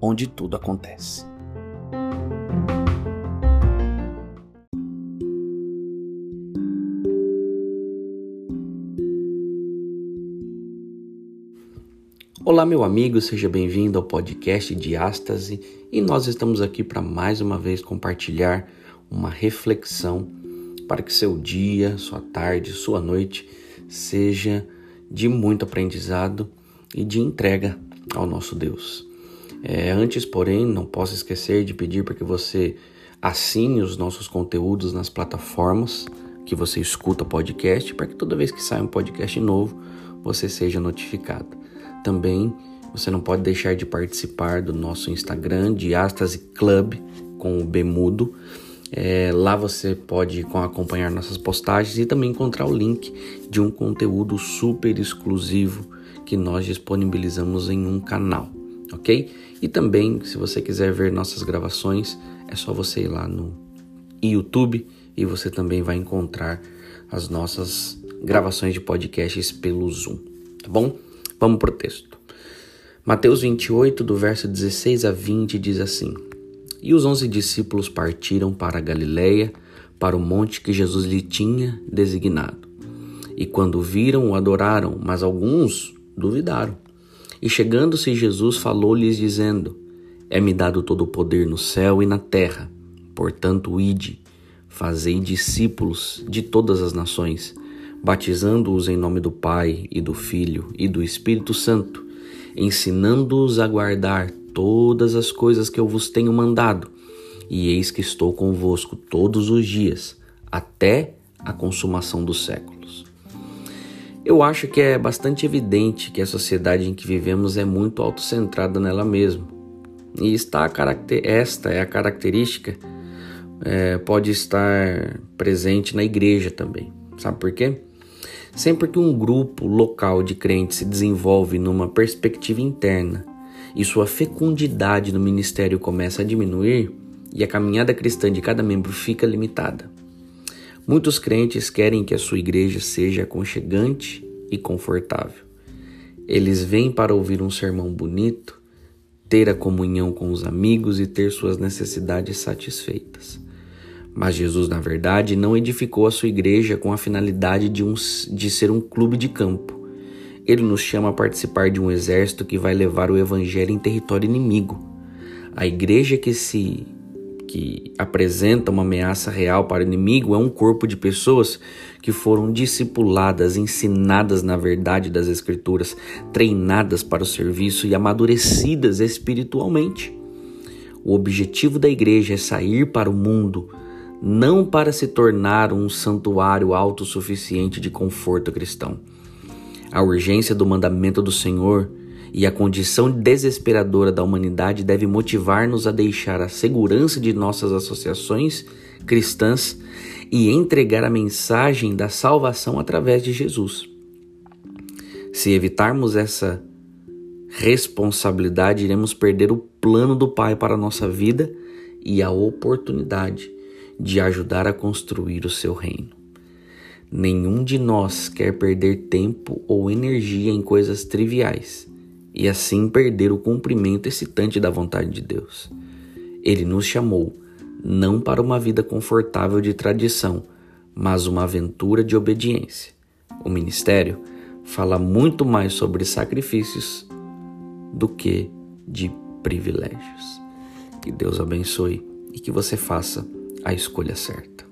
onde tudo acontece. Olá, meu amigo, seja bem-vindo ao podcast Diástase e nós estamos aqui para mais uma vez compartilhar uma reflexão para que seu dia, sua tarde, sua noite seja de muito aprendizado e de entrega ao nosso Deus. É, antes, porém, não posso esquecer de pedir para que você assine os nossos conteúdos nas plataformas que você escuta podcast, para que toda vez que sai um podcast novo, você seja notificado. Também você não pode deixar de participar do nosso Instagram, Diástase Club, com o Bemudo. É, lá você pode acompanhar nossas postagens e também encontrar o link de um conteúdo super exclusivo que nós disponibilizamos em um canal, ok? E também, se você quiser ver nossas gravações, é só você ir lá no YouTube e você também vai encontrar as nossas gravações de podcasts pelo Zoom, tá bom? Vamos para o texto. Mateus 28, do verso 16 a 20, diz assim: E os onze discípulos partiram para a Galiléia, para o monte que Jesus lhe tinha designado. E quando viram, o adoraram, mas alguns duvidaram. E chegando-se Jesus, falou-lhes, dizendo: É-me dado todo o poder no céu e na terra. Portanto, ide, fazei discípulos de todas as nações batizando-os em nome do Pai e do Filho e do Espírito Santo, ensinando-os a guardar todas as coisas que eu vos tenho mandado. E eis que estou convosco todos os dias, até a consumação dos séculos. Eu acho que é bastante evidente que a sociedade em que vivemos é muito autocentrada nela mesma. E está esta é a característica, é, pode estar presente na igreja também. Sabe por quê? Sempre que um grupo local de crentes se desenvolve numa perspectiva interna e sua fecundidade no ministério começa a diminuir, e a caminhada cristã de cada membro fica limitada. Muitos crentes querem que a sua igreja seja aconchegante e confortável. Eles vêm para ouvir um sermão bonito, ter a comunhão com os amigos e ter suas necessidades satisfeitas. Mas Jesus, na verdade, não edificou a sua igreja com a finalidade de, um, de ser um clube de campo. Ele nos chama a participar de um exército que vai levar o evangelho em território inimigo. A igreja que se que apresenta uma ameaça real para o inimigo é um corpo de pessoas que foram discipuladas, ensinadas na verdade das Escrituras, treinadas para o serviço e amadurecidas espiritualmente. O objetivo da igreja é sair para o mundo não para se tornar um santuário autossuficiente de conforto cristão. A urgência do mandamento do Senhor e a condição desesperadora da humanidade deve motivar-nos a deixar a segurança de nossas associações cristãs e entregar a mensagem da salvação através de Jesus. Se evitarmos essa responsabilidade, iremos perder o plano do Pai para a nossa vida e a oportunidade de ajudar a construir o seu reino. Nenhum de nós quer perder tempo ou energia em coisas triviais e assim perder o cumprimento excitante da vontade de Deus. Ele nos chamou não para uma vida confortável de tradição, mas uma aventura de obediência. O ministério fala muito mais sobre sacrifícios do que de privilégios. Que Deus abençoe e que você faça a escolha certa.